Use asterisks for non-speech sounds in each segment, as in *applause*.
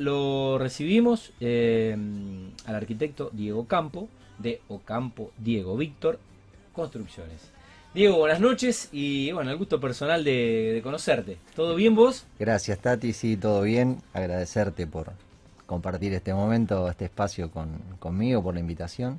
lo recibimos eh, al arquitecto Diego Campo, de Ocampo Diego Víctor Construcciones. Diego, buenas noches y bueno, el gusto personal de, de conocerte. ¿Todo bien vos? Gracias Tati, sí, todo bien. Agradecerte por compartir este momento, este espacio con, conmigo, por la invitación.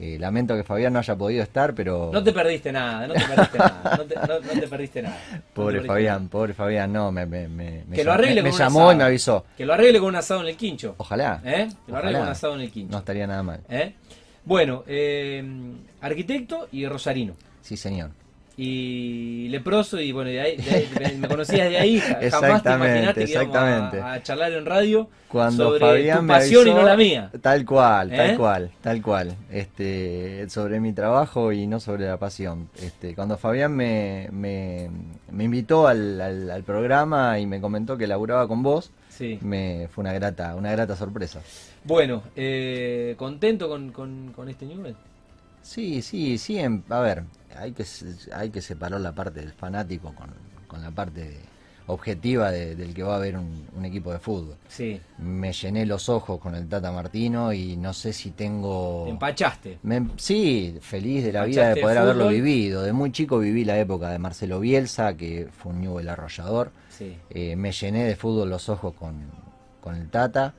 Eh, lamento que Fabián no haya podido estar, pero... No te perdiste nada, no te perdiste nada, no te, no- no te perdiste nada. *laughs* Pobre perdiste Fabián, nada. pobre Fabián, no, me, me, me, me Que lo arregle me- me con un llamó asado. y me avisó. Que lo arregle con un asado en el quincho. Ojalá. ¿Eh? Que lo arregle con un asado en el quincho. No estaría nada mal. ¿Eh? Bueno, eh, arquitecto y rosarino. Sí, señor. Y leproso, y bueno, de ahí, de ahí- me- conocías de ahí, ja- jamás te imaginaste que a- exactamente. a, charlar en radio Cuando sobre Fabián tu me pasión y avisó, no la mía. Tal cual, ¿Eh? tal cual, tal cual. Este, sobre mi trabajo y no sobre la pasión. Este, cuando Fabián me, me, me invitó al, al- al programa y me comentó que laburaba con vos, Sí. me fue una grata, una grata sorpresa. Bueno, eh, ¿contento con, con, con este nivel? Sí, sí, sí. a ver, hay que hay que separar la parte del fanático con, con la parte objetiva de- del que va a ver un, un equipo de fútbol. Sí, Me llené los ojos con el Tata Martino y no sé si tengo te empachaste. Me- sí, feliz de la vida de poder de haberlo vivido. De muy chico viví la época de Marcelo Bielsa, que fue un Newell arrollador. Sí. Eh, me llené de fútbol los ojos con, con el Tata.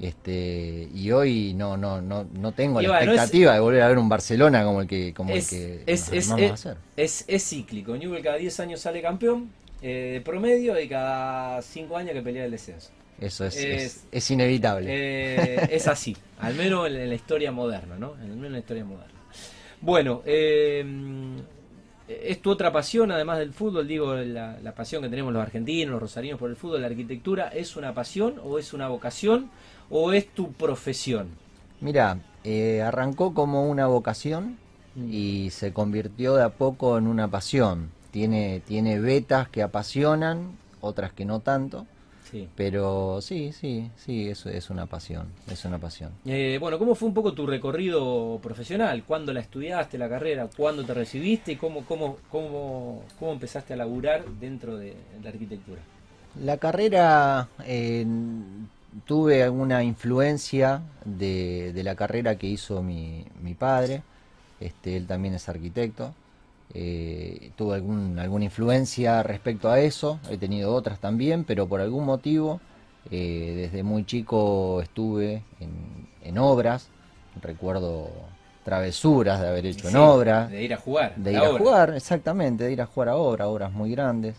Este, y hoy no, no, no, no tengo Y la bueno, es- expectativa de volver a ver un Barcelona como el que, como Es, el que es, nos es, armamos a hacer. es- es cíclico. Newell cada 10 años sale campeón eh, de promedio y cada 5 años que pelea el descenso. Eso es, es- es, es inevitable. Eh, es así, *laughs* al menos en, en la historia moderna, ¿no? Al menos en la historia moderna. Bueno, eh, es tu otra pasión, además del fútbol, digo, la, la pasión que tenemos los argentinos, los rosarinos por el fútbol, la arquitectura, ¿es una pasión o es una vocación o es tu profesión? Mira, eh, arrancó como una vocación y se convirtió de a poco en una pasión. Tiene, tiene vetas que apasionan, otras que no tanto, Sí. pero sí, sí, sí, eso es una pasión, es una pasión. Eh, bueno, ¿cómo fue un poco tu recorrido profesional? ¿Cuándo la estudiaste, la carrera? ¿Cuándo te recibiste? ¿Y cómo, cómo, cómo, cómo empezaste a laburar dentro de la arquitectura? La carrera, eh, tuve alguna influencia de, de la carrera que hizo mi, mi padre, este, él también es arquitecto, eh, tuve algún, alguna influencia respecto a eso, he tenido otras también, pero por algún motivo, eh, desde muy chico estuve en, en obras, recuerdo travesuras de haber hecho Sí, en obras, De ir a jugar. de ir a obra. jugar, exactamente, de ir a jugar a obras, obras muy grandes.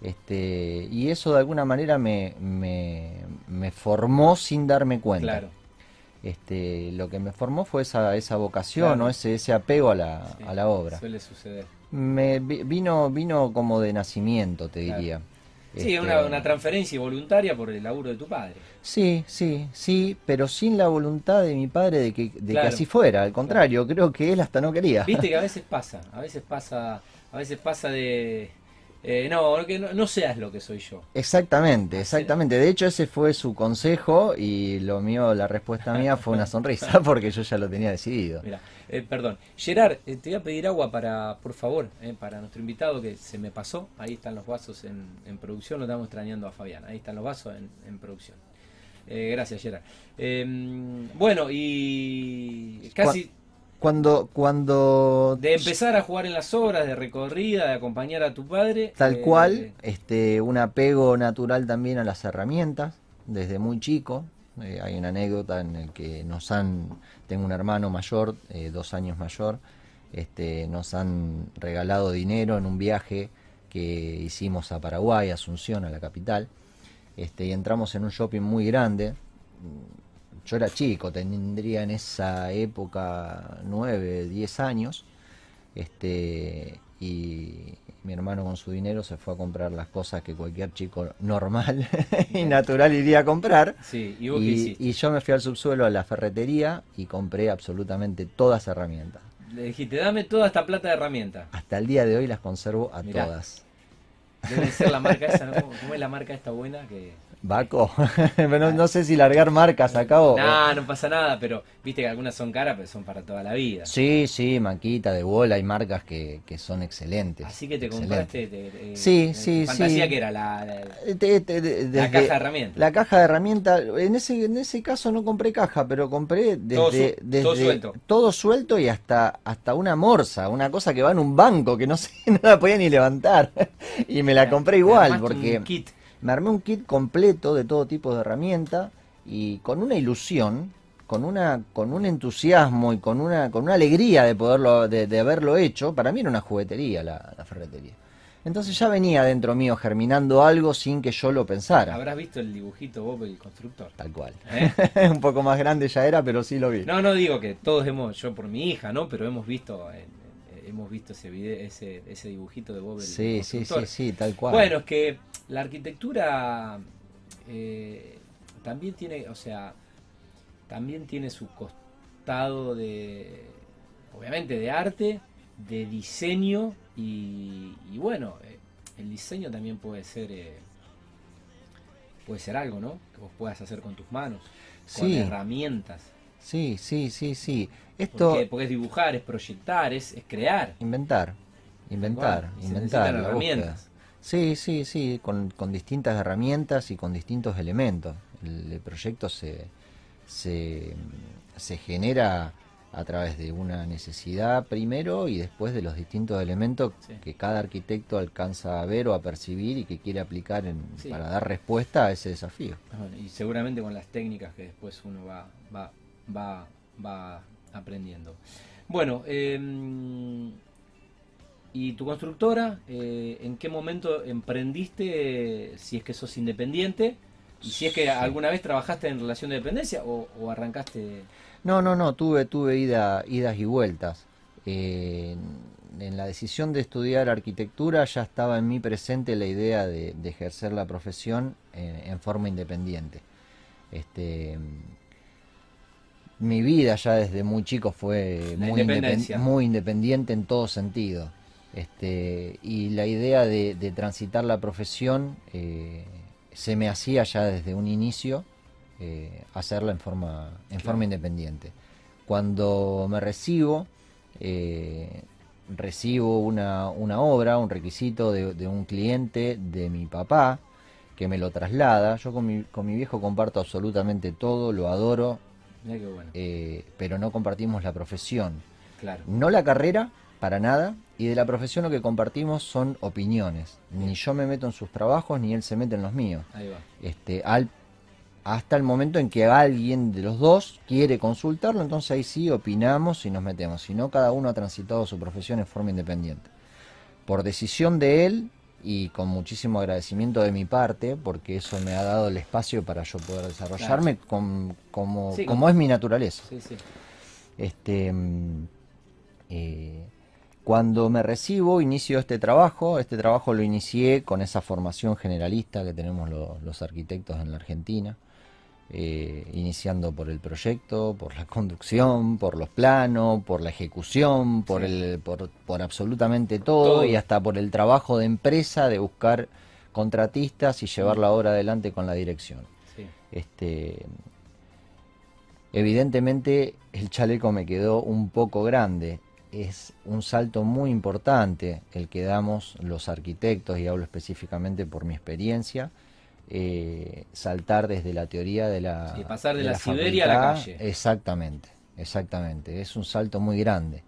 Este, y eso de alguna manera me, me, me formó sin darme cuenta. Claro. Este, lo que me formó fue esa, esa vocación, Claro. ¿no? ese, ese apego a la, Sí, a la obra. Suele suceder. Me vi- vino, vino como de nacimiento, te Claro. diría. Sí, Este, una, una transferencia voluntaria por el laburo de tu padre. Sí, sí, sí, pero sin la voluntad de mi padre de que, de Claro. que así fuera. Al contrario, creo que él hasta no quería. Viste que a *laughs* veces pasa, a veces pasa, a veces pasa de eh, no, que no, no seas lo que soy yo. Exactamente, exactamente. De hecho, ese fue su consejo y lo mío, la respuesta mía fue una sonrisa *laughs* porque yo ya lo tenía decidido. Mira, eh, perdón, Gerard, eh, te voy a pedir agua para, por favor, eh, para nuestro invitado que se me pasó. Ahí están los vasos en, en producción, lo estamos extrañando a Fabián. Ahí están los vasos en, en producción. Gracias, Gerard. Eh, bueno, y casi Cuando, cuando de empezar a jugar en las obras, de recorrida, de acompañar a tu padre. tal eh, cual, este, un apego natural también a las herramientas, desde muy chico. Eh, hay una anécdota en el que nos han, tengo un hermano mayor, eh, dos años mayor, este, nos han regalado dinero en un viaje que hicimos a Paraguay, Asunción, a la capital. Este, y entramos en un shopping muy grande. Yo era chico, tendría en esa época 9, 10 años. Este, y mi hermano con su dinero se fue a comprar las cosas que cualquier chico normal *laughs* y natural iría a comprar. Sí, ¿y vos Y, y yo me fui al subsuelo a la ferretería y compré absolutamente todas herramientas. Le dijiste, dame toda esta plata de herramienta. Hasta el día de hoy las conservo a Mirá. todas. Debe ser la marca *laughs* esa, ¿no? ¿Cómo, cómo es la marca esta buena? que Baco, *laughs* no, no, sé si largar marcas acá o... No, no pasa nada, pero viste que algunas son caras, pero son para toda la vida. Sí, sí, Maquita, de bola, hay marcas que, que son excelentes. Así que te compraste... sí, sí, fantasía que era la, la, caja de herramientas. La caja de herramientas, en ese, en ese caso no compré caja, pero compré desde... Todo, suelto. Todo suelto y hasta, hasta una morsa, una cosa que va en un banco que no sé, *laughs* no la podía ni levantar. *laughs* y me la compré igual, porque... kit me armé un kit completo de todo tipo de herramienta y con una ilusión, con una con un entusiasmo y con una con una alegría de poderlo de, haberlo hecho, para mí era una juguetería la, ferretería. Entonces ya venía dentro mío germinando algo sin que yo lo pensara. Habrás visto el dibujito Bob el constructor. Tal cual. ¿Eh? *laughs* un poco más grande ya era, pero sí lo vi. No, no digo que todos hemos, yo por mi hija, ¿no? Pero hemos visto hemos visto ese video, ese, ese dibujito de Bob el Sí, sí, sí, sí, tal cual. Bueno, es que la arquitectura eh, también tiene, o sea, también tiene su costado de, obviamente, de arte, de diseño y, bueno, eh, el diseño también puede ser, eh, puede ser algo, ¿no? Que vos puedas hacer con tus manos, con herramientas. Sí, sí, sí, sí. Esto... Porque, es dibujar, es proyectar, es, crear. Inventar, inventar, inventar. herramientas. Sí, sí, sí, con, con, distintas herramientas y con distintos elementos. El, proyecto se, se, se, genera a través de una necesidad primero y después de los distintos elementos que cada arquitecto alcanza a ver o a percibir y que quiere aplicar en, para dar respuesta a ese desafío. y seguramente con las técnicas que después uno va, va, va, va aprendiendo. Bueno, eh, ¿Y tu constructora, eh, en qué momento emprendiste, si es que sos independiente? ¿Y si es que alguna vez trabajaste en relación de dependencia o, arrancaste? No, no, no, tuve, tuve ida, idas y vueltas. Eh, en la decisión de estudiar arquitectura ya estaba en mí presente la idea de, ejercer la profesión eh, en forma independiente. Este, mi vida ya desde muy chico fue muy, muy independiente en todo sentido. Este, y la idea de, transitar la profesión eh, se me hacía ya desde un inicio eh, hacerla en forma, en forma independiente. Cuando me recibo, eh, recibo una, una, obra, un requisito de, un cliente de mi papá que me lo traslada. Yo con mi, con mi viejo comparto absolutamente todo, lo adoro, pero no compartimos la profesión. Claro. No la carrera, para nada, y de la profesión lo que compartimos son opiniones. Ni yo me meto en sus trabajos, ni él se mete en los míos. Ahí va. Este, al, hasta el momento en que alguien de los dos quiere consultarlo, entonces ahí sí opinamos y nos metemos. Si no, cada uno ha transitado su profesión en forma independiente. Por decisión de él y con muchísimo agradecimiento de mi parte, porque eso me ha dado el espacio para yo poder desarrollarme como, como, es mi naturaleza. Sí, sí. Este, mm, eh, cuando me recibo, inicio este trabajo. Este trabajo lo inicié con esa formación generalista que tenemos los arquitectos en la Argentina, eh, iniciando por el proyecto, por la *laughs* conducción, por los planos, por la ejecución, por, el, por, absolutamente todo, y hasta por el trabajo de empresa de buscar contratistas y llevar la obra adelante con la dirección. Este, evidentemente el chaleco me quedó un poco grande es un salto muy importante el que damos los arquitectos, y hablo específicamente por mi experiencia, eh, saltar desde la teoría de la... pasar de, la, Siberia a la calle. Exactamente, exactamente, es un salto muy grande.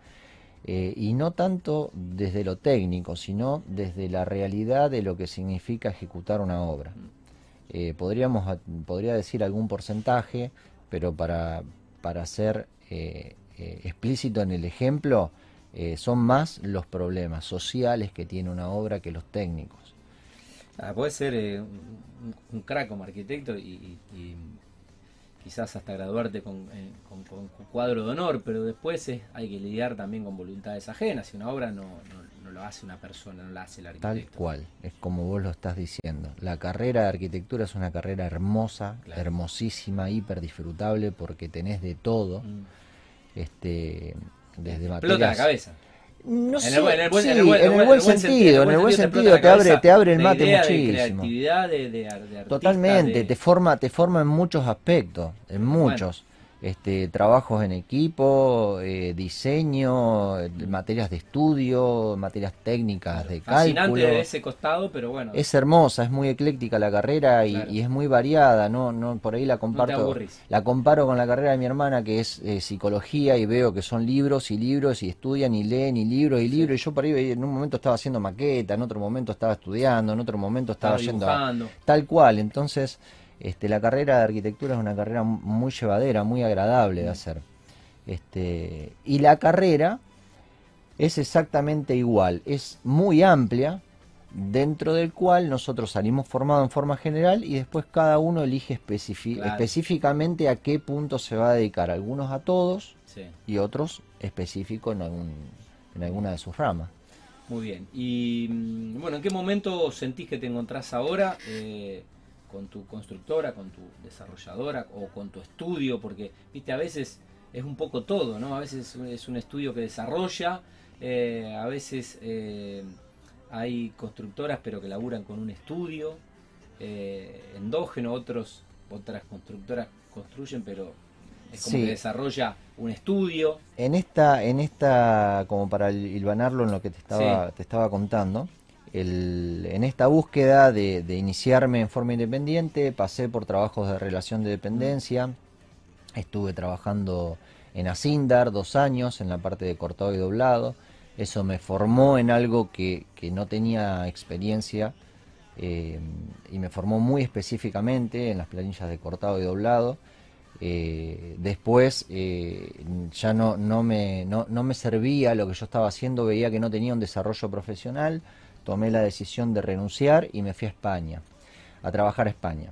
Eh, y no tanto desde lo técnico, sino desde la realidad de lo que significa ejecutar una obra. Eh, podríamos, podría decir algún porcentaje, pero para, para hacer eh, explícito en el ejemplo, eh, son más los problemas sociales que tiene una obra que los técnicos. Ah, puede ser eh, un, crack como arquitecto y, quizás hasta graduarte con, con, cuadro de honor, pero después hay que lidiar también con voluntades ajenas. Si una obra no, no, lo hace una persona, no la hace el arquitecto. Tal cual, es como vos lo estás diciendo. La carrera de arquitectura es una carrera hermosa, hermosísima, hiper disfrutable porque tenés de todo. Mm. Este, desde Explota la cabeza. No En el sé, buen- en el buen- sí, en el buen- en el buen sentido, en el buen sentido te abre, te abre el mate idea de muchísimo. creatividad, de, de ar- de artista, Totalmente, te forma, te forma en muchos aspectos, en muchos. Este, trabajos en equipo, eh, diseño, eh, materias de estudio, materias técnicas de Fascinante cálculo. de ese costado, pero bueno, Es hermosa, es muy ecléctica la carrera y, Claro. y es muy variada, no, no, por ahí la comparto, aburrís. la comparo con la carrera de mi hermana que es eh, psicología y veo que son libros y libros y estudian y leen y libros y libros y yo por ahí en un momento estaba haciendo maqueta, en otro momento estaba estudiando, en otro momento estaba, estaba yendo a, tal cual, entonces este, la carrera de arquitectura es una carrera mu- muy llevadera, muy agradable de hacer. Este, y la carrera es exactamente igual, es muy amplia, dentro del cual nosotros salimos formados en forma general y después cada uno elige Claro. específicamente a qué punto se va a dedicar, algunos a todos Sí, y otros específicos en, algún, en alguna de sus ramas. muy bien. Y mm, bueno, ¿en qué momento sentís que te encontrás ahora eh, con tu constructora, con tu desarrolladora o con tu estudio? Porque, viste, a veces es un poco todo, ¿no? A veces es un estudio que desarrolla, eh, a veces eh, hay constructoras pero que laburan con un estudio eh, endógeno, otros otras constructoras construyen pero es como Sí. que desarrolla un estudio. En esta, en esta, como para hilvanarlo en lo que te estaba, te estaba contando, en esta búsqueda de, iniciarme en forma independiente, pasé por trabajos de relación de dependencia, estuve trabajando en Asindar dos años en la parte de cortado y doblado, eso me formó en algo que, no tenía experiencia eh, y me formó muy específicamente en las planillas de cortado y doblado. Eh, después eh, ya no me servía lo que yo estaba haciendo, veía que no tenía un desarrollo profesional, tomé la decisión de renunciar y me fui a España, a trabajar a España.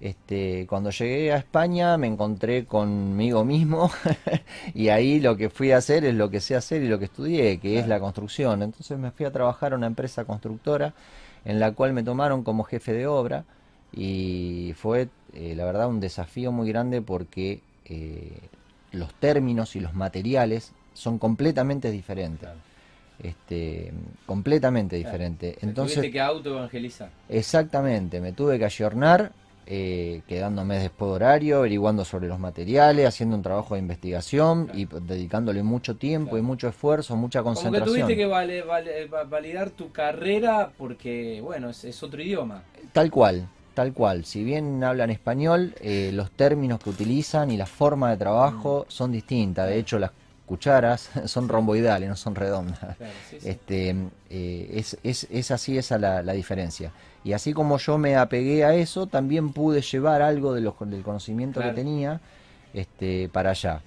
Este, cuando llegué a España me encontré conmigo mismo *laughs* y ahí lo que fui a hacer es lo que sé hacer y lo que estudié, que es la construcción. Entonces me fui a trabajar a una empresa constructora en la cual me tomaron como jefe de obra y fue eh, la verdad un desafío muy grande porque eh, los términos y los materiales son completamente diferentes. Claro. Este, completamente Claro. diferentes. Te Entonces, tuviste que autoevangelizar. Exactamente, me tuve que ayornar, eh, quedándome después de horario, averiguando sobre los materiales, haciendo un trabajo de investigación Claro. y dedicándole mucho tiempo Claro. y mucho esfuerzo, mucha Como que concentración. tuviste que vale- vale- va- validar tu carrera porque, bueno, es, es otro idioma. Tal cual, tal cual. Si bien hablan español, eh, los términos que utilizan y la forma de trabajo son distintas. De hecho, las cucharas *laughs* son romboidales, no son redondas. Claro, sí, sí. Este, eh, es, es, es así esa la, la diferencia. Y así como yo me apegué a eso, también pude llevar algo de los- del conocimiento Claro. que tenía este, para allá.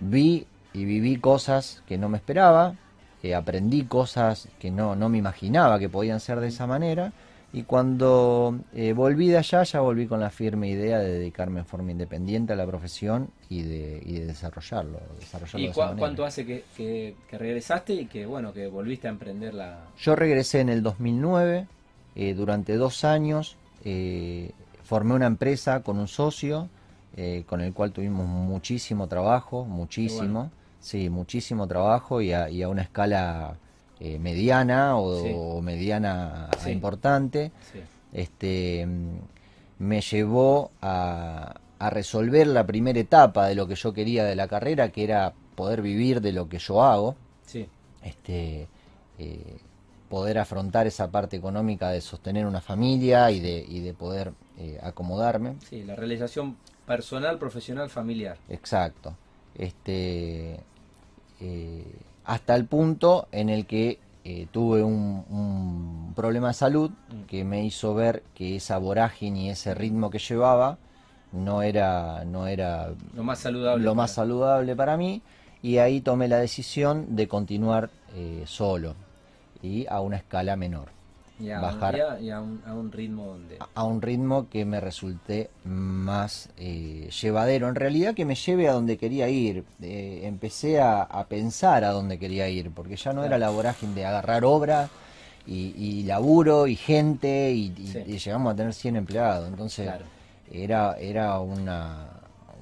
Vi y viví cosas que no me esperaba, eh, aprendí cosas que no, no me imaginaba que podían ser de esa manera. Y cuando eh, volví de allá, ya volví con la firme idea de dedicarme en forma independiente a la profesión y de, y de desarrollarlo. desarrollarlo ¿Y de esa cuánto hace que, que- que regresaste y que, bueno, que volviste a emprender la... Yo regresé en el 2009, eh, durante dos años eh, formé una empresa con un socio, eh, con el cual tuvimos muchísimo trabajo, muchísimo, bueno. sí, muchísimo trabajo y a, y a una escala eh, mediana o, Sí. o mediana Sí. importante. Sí, Este, mm, me llevó a, a resolver la primera etapa de lo que yo quería de la carrera, que era poder vivir de lo que yo hago sí, este, eh, poder afrontar esa parte económica de sostener una familia y de, y de poder eh, acomodarme. sí, la realización personal, profesional, familiar. Exacto. Este, eh, hasta el punto en el que eh, tuve un, un problema de salud Mm. que me hizo ver que esa vorágine y ese ritmo que llevaba no era, no era Lo más saludable. lo para- más saludable para mí y ahí tomé la decisión de continuar eh, solo y a una escala menor, y a, bajar. y a- y a un, a un ritmo donde... a- un ritmo que me resulte más eh, llevadero, en realidad que me lleve a donde quería ir. Eh, empecé a, a pensar a dónde quería ir, porque ya no era la vorágine de agarrar obra y, y laburo y gente y, y- Sí. y llegamos a tener 100 empleados, entonces Claro. era, era una,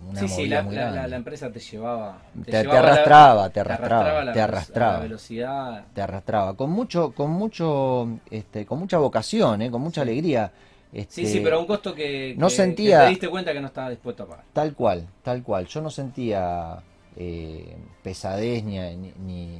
una sí, sí, la, muy la- grande. la- la empresa te llevaba. Te- te llevaba la- arrastraba, te arrastraba, la te arrastraba. Velocidad. te arrastraba con mucho con mucho este con mucha vocación ¿eh? con mucha alegría este, Sí, sí, pero a un costo que, no que- sentía- que te diste cuenta que no estaba dispuesto a pagar. tal cual tal cual yo no sentía eh, pesadez ni,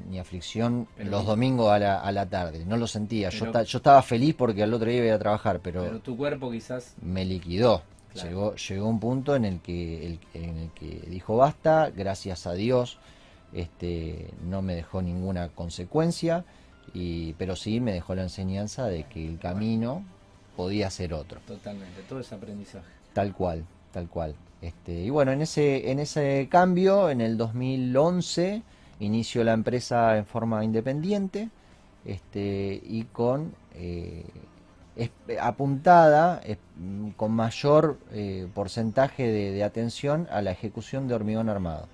ni, aflicción Pero- los domingos a la, a la tarde no lo sentía yo, yo estaba feliz porque al otro día iba a trabajar pero, Pero tu cuerpo quizás. me liquidó Claro. llegó llegó un punto en el que el- en el que dijo basta gracias a Dios este no me dejó ninguna consecuencia y pero sí me dejó la enseñanza de que el camino podía ser otro Totalmente, todo ese aprendizaje. tal cual tal cual este y bueno en ese en ese cambio en el 2011 inició la empresa en forma independiente este y con eh, es- apuntada es- mm, con mayor eh, porcentaje de, de atención a la ejecución de hormigón armado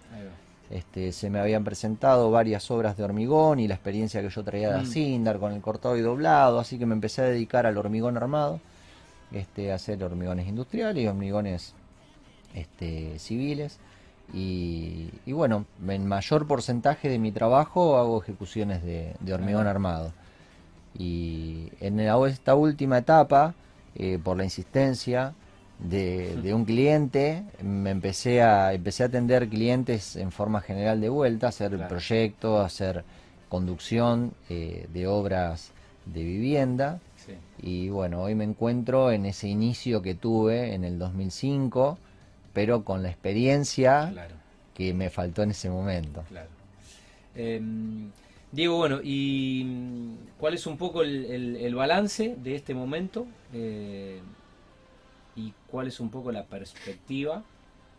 este, se me habían presentado varias obras de hormigón y la experiencia que yo traía de Mm. Sindar con el cortado y doblado, así que me empecé a dedicar al hormigón armado, este, a hacer hormigones industriales y hormigones este, civiles. Y, y bueno, en mayor porcentaje de mi trabajo hago ejecuciones de, de hormigón armado. Y en esta última etapa, eh, por la insistencia de, de un cliente, me empecé a, empecé a atender clientes en forma general de vuelta, hacer Claro. proyectos, hacer conducción eh, de obras de vivienda. Sí. Y bueno, hoy me encuentro en ese inicio que tuve en el 2005, pero con la experiencia Claro, que me faltó en ese momento. claro. Em, Diego, bueno, ¿y mm, cuál es un poco el, balance de este momento? Eh, ¿Y cuál es un poco la perspectiva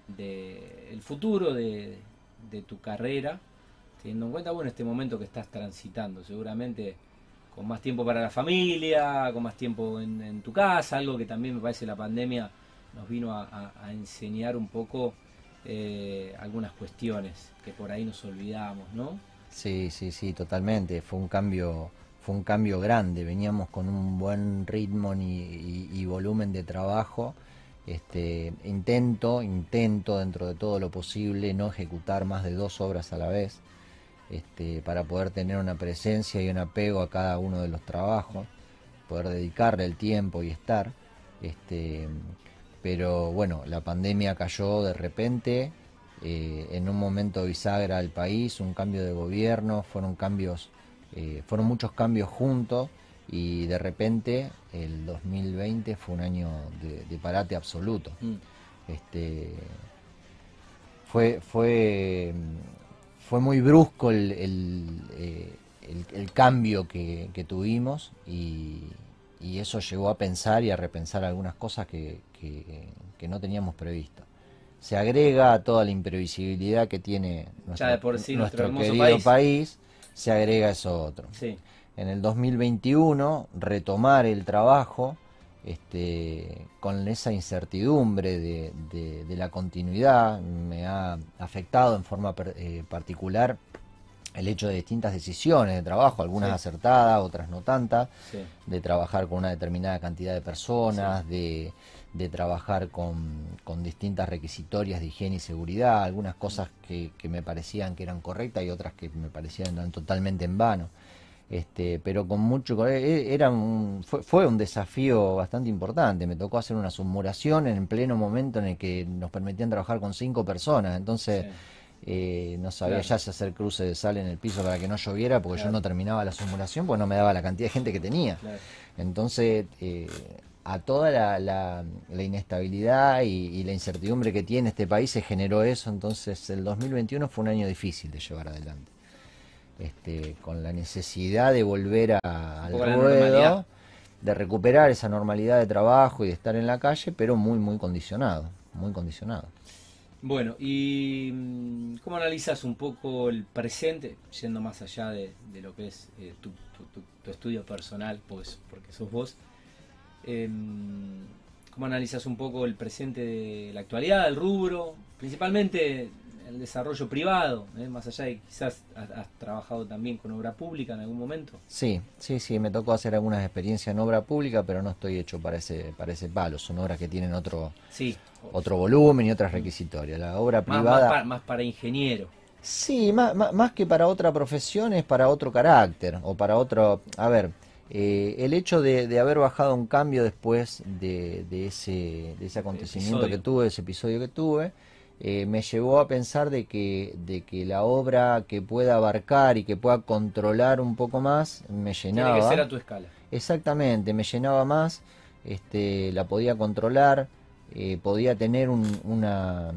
del futuro de, tu carrera? Teniendo en cuenta, bueno, este momento que estás transitando, seguramente con más tiempo para la familia, con más tiempo en, tu casa, algo que también me parece la pandemia nos vino a enseñar un poco eh, algunas cuestiones que por ahí nos olvidamos, ¿no? Sí, sí, sí, totalmente. Fue un cambio, fue un cambio grande. Veníamos con un buen ritmo ni- y, y volumen de trabajo. Este, intento, intento dentro de todo lo posible no ejecutar más de dos obras a la vez, este, para poder tener una presencia y un apego a cada uno de los trabajos, poder dedicarle el tiempo y estar. Este, pero bueno, la pandemia cayó de repente, eh, en un momento bisagra al país, un cambio de gobierno, fueron cambios, eh, fueron muchos cambios juntos y de repente el 2020 fue un año de, de parate absoluto. Mm, Este, fue, fue, fue muy brusco el, el, eh, el- el cambio que, que tuvimos y, y eso llevó a pensar y a repensar algunas cosas que, que- que no teníamos previsto. Se agrega a toda la imprevisibilidad que tiene nuestro, por sí nuestro querido país. país, se agrega eso otro sí, en el 2021 retomar el trabajo este, con esa incertidumbre de, de- de la continuidad me ha afectado en forma per- eh, particular el hecho de distintas decisiones de trabajo, algunas Sí. acertadas, otras no tantas, sí, de trabajar con una determinada cantidad de personas, de, de trabajar con, con distintas requisitorias de higiene y seguridad, algunas cosas que, que me parecían que eran correctas y otras que me parecían eran totalmente en vano. Este, pero con mucho eh, era un, fue, fue un desafío bastante importante. Me tocó hacer una submuración en pleno momento en el que nos permitían trabajar con cinco personas. Entonces sí. eh, no sabía Claro. ya si hacer cruce de sal en el piso para que no lloviera, porque Claro. yo no terminaba la simulación, porque no me daba la cantidad de gente que tenía. claro. Entonces, eh, a toda la, la- la inestabilidad y, y la incertidumbre que tiene este país se generó eso. Entonces, el 2021 fue un año difícil de llevar adelante. Este, con la necesidad de volver a- al ruedo, de recuperar esa normalidad de trabajo y de estar en la calle, pero muy, muy condicionado. Muy condicionado. Bueno, y mm, ¿cómo analizas un poco el presente, yendo más allá de, de lo que es eh, tu, tu- tu- tu estudio personal, pues porque sos vos? Em, ¿Cómo analizas un poco el presente de la actualidad, el rubro? Principalmente el desarrollo privado, ¿eh? más allá de quizás has, trabajado también con obra pública en algún momento. Sí, sí, sí, me tocó hacer algunas experiencias en obra pública, pero no estoy hecho para ese, para ese palo, son obras que tienen otro, sí. otro volumen y otras requisitorias. La obra privada... Más, para, ingeniero. Sí, más, más, que para otra profesión es para otro carácter o para otro... A ver, eh, el hecho de, haber bajado un cambio después de, ese, de ese acontecimiento que tuve, ese episodio que tuve, eh, me llevó a pensar de que, de que la obra que pueda abarcar y que pueda controlar un poco más me llenaba. Tiene que ser a tu escala. Exactamente, me llenaba más, este, la podía controlar, eh, podía tener un, una,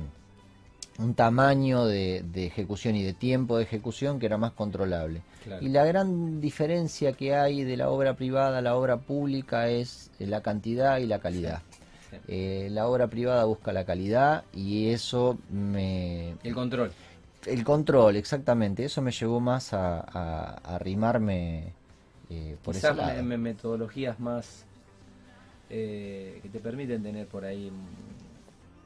un tamaño de, ejecución y de tiempo de ejecución que era más controlable. Y la gran diferencia que hay de la obra privada a la obra pública es la cantidad y la calidad. Eh, la obra privada busca la calidad y eso me... El control. El control, exactamente. Eso me llevó más a, a, arrimarme eh, por ese lado. metodologías más eh, que te permiten tener por ahí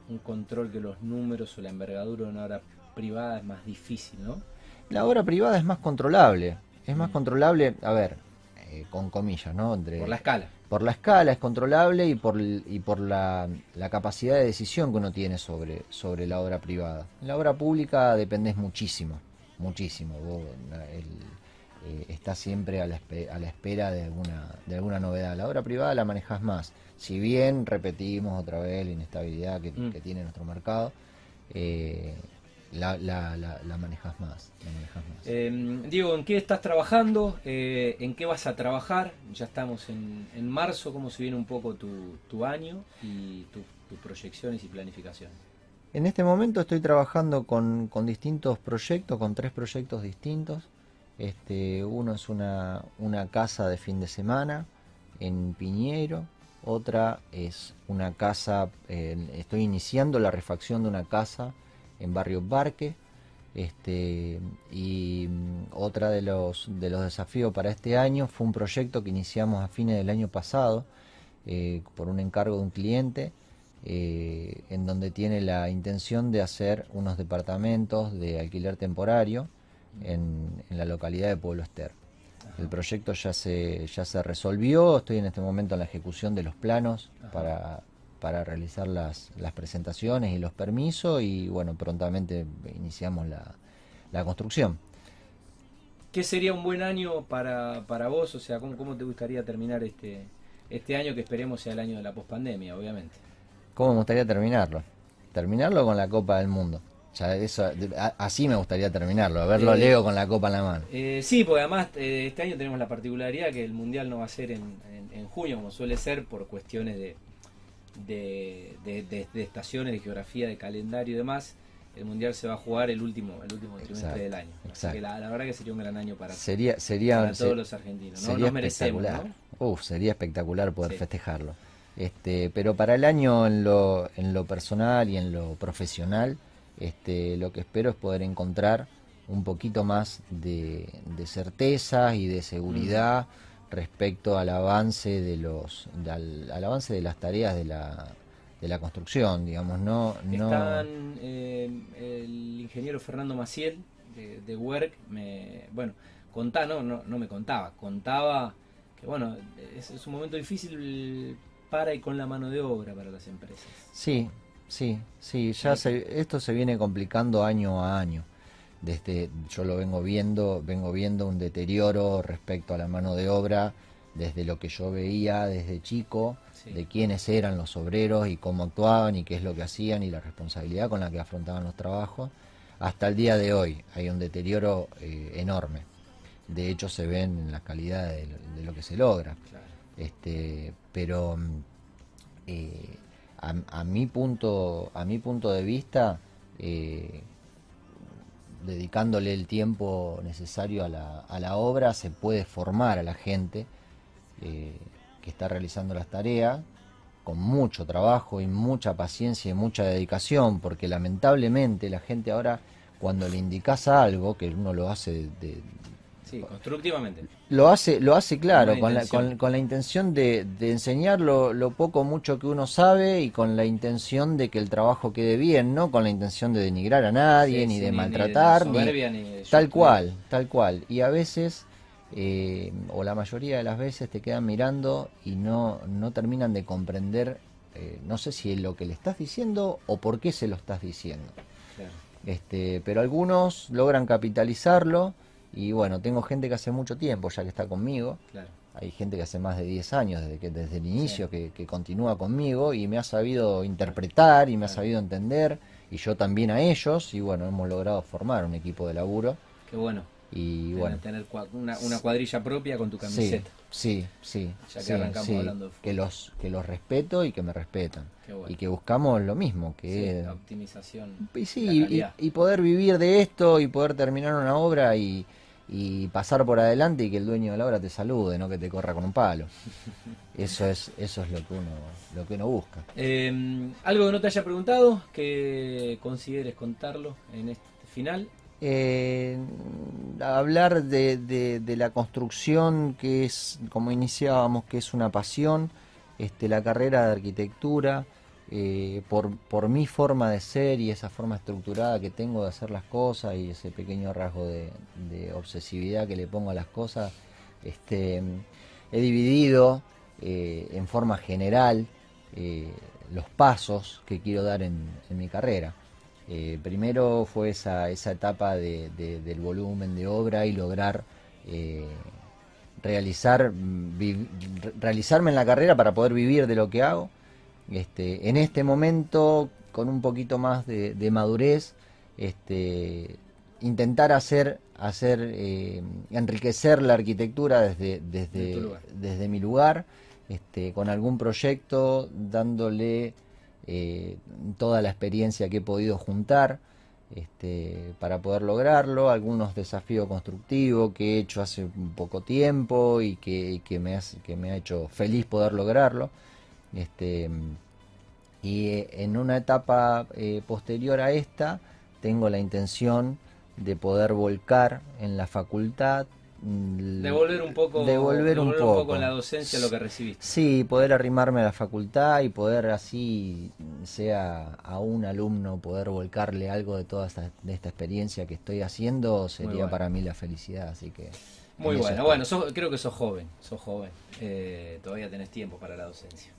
un, control que los números o la envergadura de una obra privada es más difícil, ¿no? La obra privada es más controlable. Es más mm. controlable, a ver, con comillas, ¿no? por la escala por la escala es controlable y por, y por la, capacidad de decisión que uno tiene sobre, sobre la obra privada. En la obra pública dependes muchísimo, muchísimo. Vos eh, estás siempre a la, a la, espera de alguna, de alguna novedad. La obra privada la manejas más. Si bien repetimos otra vez la inestabilidad que, mm. tiene nuestro mercado, eh, la, la, la, manejas más. Em, Diego, ¿en qué estás trabajando? Eh, ¿En qué vas a trabajar? Ya estamos en, en marzo, ¿cómo se viene un poco tu, tu año y tus proyecciones y planificaciones? En este momento estoy trabajando con, con, distintos proyectos, con tres proyectos distintos. Este, uno es una, una casa de fin de semana en Piñero, otra es una casa, estoy iniciando la refacción de una casa en Barrio Barque. Este, y mm, otra de los, de los desafíos para este año fue un proyecto que iniciamos a fines del año pasado eh, por un encargo de un cliente eh, en donde tiene la intención de hacer unos departamentos de alquiler temporario en, la localidad de Pueblo Ester. El proyecto ya se, ya se resolvió, estoy en este momento en la ejecución de los planos para, para realizar las, las presentaciones y los permisos y bueno, prontamente iniciamos la, la construcción. ¿Qué sería un buen año para, para vos? O sea, ¿cómo, ¿cómo, te gustaría terminar este, este año que esperemos sea el año de la pospandemia, obviamente? ¿Cómo me gustaría terminarlo? Terminarlo con la Copa del Mundo. Ya eso, así me gustaría terminarlo, a verlo eh, Leo con la copa en la mano. Eh, sí, porque además eh, este año tenemos la particularidad que el Mundial no va a ser en, en junio, como suele ser, por cuestiones de, de, de, estaciones, de geografía, de calendario y demás, el mundial se va a jugar el último el último trimestre del año. la, verdad que sería un gran año para, sería, sería, todos los argentinos. ¿no? Sería espectacular. Uf, sería espectacular poder festejarlo. Este, pero para el año en lo, en lo personal y en lo profesional, este, lo que espero es poder encontrar un poquito más de, de certeza y de seguridad respecto al avance de los al, avance de las tareas de la, de la construcción digamos no están eh, el ingeniero Fernando Maciel de, de Work me bueno contaba no, no no me contaba contaba que bueno es, es un momento difícil para y con la mano de obra para las empresas. Sí sí sí ya se, esto se viene complicando año a año. Desde yo lo vengo viendo, vengo viendo un deterioro respecto a la mano de obra desde lo que yo veía desde chico, de quiénes eran los obreros y cómo actuaban y qué es lo que hacían y la responsabilidad con la que afrontaban los trabajos, hasta el día de hoy hay un deterioro eh, enorme. De hecho se ven en la calidad de, lo que se logra. Este, pero mm, eh, a, mi punto, a mi punto de vista, eh, dedicándole el tiempo necesario a la, a la, obra, se puede formar a la gente eh, que está realizando las tareas con mucho trabajo y mucha paciencia y mucha dedicación, porque lamentablemente la gente ahora, cuando le indicas algo, que uno lo hace de, Sí, constructivamente. Lo hace, lo hace claro, Con la con, la intención de, de enseñar lo, lo poco mucho que uno sabe y con la intención de que el trabajo quede bien, no con la intención de denigrar a nadie, Sí, ni sí, de ni- ni de maltratar, ni, soberbia, ni de tal cual, tal cual. Y a veces, eh, o la mayoría de las veces, te quedan mirando y no, no terminan de comprender, eh, no sé si es lo que le estás diciendo o por qué se lo estás diciendo. Claro. Este, pero algunos logran capitalizarlo y bueno, tengo gente que hace mucho tiempo ya que está conmigo. Claro. Hay gente que hace más de 10 años desde que desde el inicio que, que continúa conmigo y me ha sabido interpretar y me ha sabido entender y yo también a ellos y bueno, hemos logrado formar un equipo de laburo Qué bueno. y Tener- bueno, tener una, una cuadrilla propia con tu camiseta. sí, sí, Ya que sí, arrancamos hablando de fútbol. que los que los respeto y que me respetan Qué bueno. y que buscamos lo mismo, que la optimización. Y sí, y, y poder vivir de esto y poder terminar una obra y, y pasar por adelante y que el dueño de la obra te salude, no que te corra con un palo. Eso es, eso es lo que uno, lo que uno busca. Eh, algo que no te haya preguntado, que consideres contarlo en este final. Eh, hablar de, de- de la construcción que es, como iniciábamos, que es una pasión, este, la carrera de arquitectura, eh, por, por mi forma de ser y esa forma estructurada que tengo de hacer las cosas y ese pequeño rasgo de, obsesividad que le pongo a las cosas, este, he dividido eh, en forma general eh, los pasos que quiero dar en, mi carrera. Primero fue esa, esa etapa de- de- del volumen de obra y lograr realizar, mm, realizarme en la carrera para poder vivir de lo que hago. Este, en este momento, con un poquito más de, de madurez, este, intentar hacer, hacer eh, enriquecer la arquitectura desde, desde, desde mi lugar, este, con algún proyecto, dándole eh, toda la experiencia que he podido juntar este, para poder lograrlo, algunos desafíos constructivos que he hecho hace un poco tiempo y que, y que me, hace- que me ha hecho feliz poder lograrlo. Este, y eh, en una etapa eh, posterior a esta, tengo la intención de poder volcar en la facultad. mm, Devolver un poco, devolver un poco. en la docencia lo que recibiste. Sí, poder arrimarme a la facultad y poder así, sea a un alumno, poder volcarle algo de toda esta, de esta experiencia que estoy haciendo, sería bueno. para mí la felicidad. Así que. Muy bueno, bueno, sos- creo que sos joven, sos joven. Eh, todavía tenés tiempo para la docencia.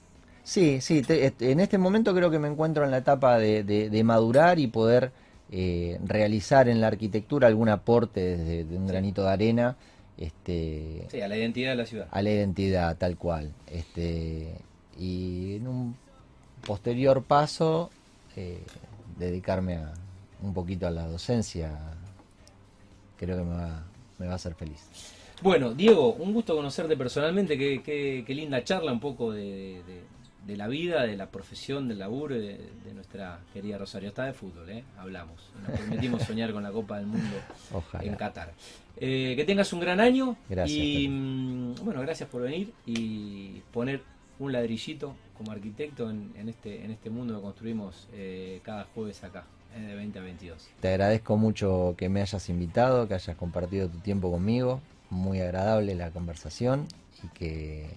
Sí, sí, te- est- en este momento creo que me encuentro en la etapa de, de- de madurar y poder eh, realizar en la arquitectura algún aporte desde de un granito de arena este, Sí, a la identidad de la ciudad. a la identidad tal cual. Este, y en un posterior paso, eh, dedicarme a, un poquito a la docencia, creo que me va, me va a hacer feliz. Bueno, Diego, un gusto conocerte personalmente. Qué, qué- qué linda charla un poco de, de- de la vida, de la profesión, del laburo de, de nuestra querida Rosario. Está de fútbol, ¿eh? Hablamos. Nos permitimos *laughs* soñar con la Copa del Mundo en. Qatar. Eh, que tengas un gran año. Gracias, Y mm, bueno, gracias por venir y poner un ladrillito como arquitecto en, en este, en este mundo que construimos eh, cada jueves acá, de 20 a 22. Te agradezco mucho que me hayas invitado, que hayas compartido tu tiempo conmigo. Muy agradable la conversación y que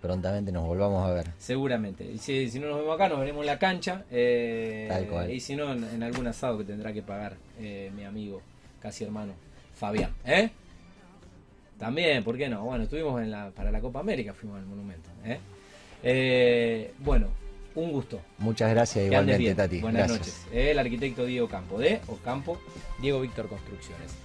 prontamente nos volvamos a ver. Seguramente. Y si, si no nos vemos acá, nos veremos en la cancha. eh, Tal cual. Y si no, en, en algún asado que tendrá que pagar eh, mi amigo, casi hermano, Fabián. ¿Eh? También, ¿por qué no? Bueno, estuvimos en la, para la Copa América, fuimos al monumento. ¿eh? Eh, bueno, un gusto. Muchas gracias Que igualmente. Tati. Buenas Gracias. noches. El arquitecto Diego Campo de Ocampo, Diego Víctor Construcciones.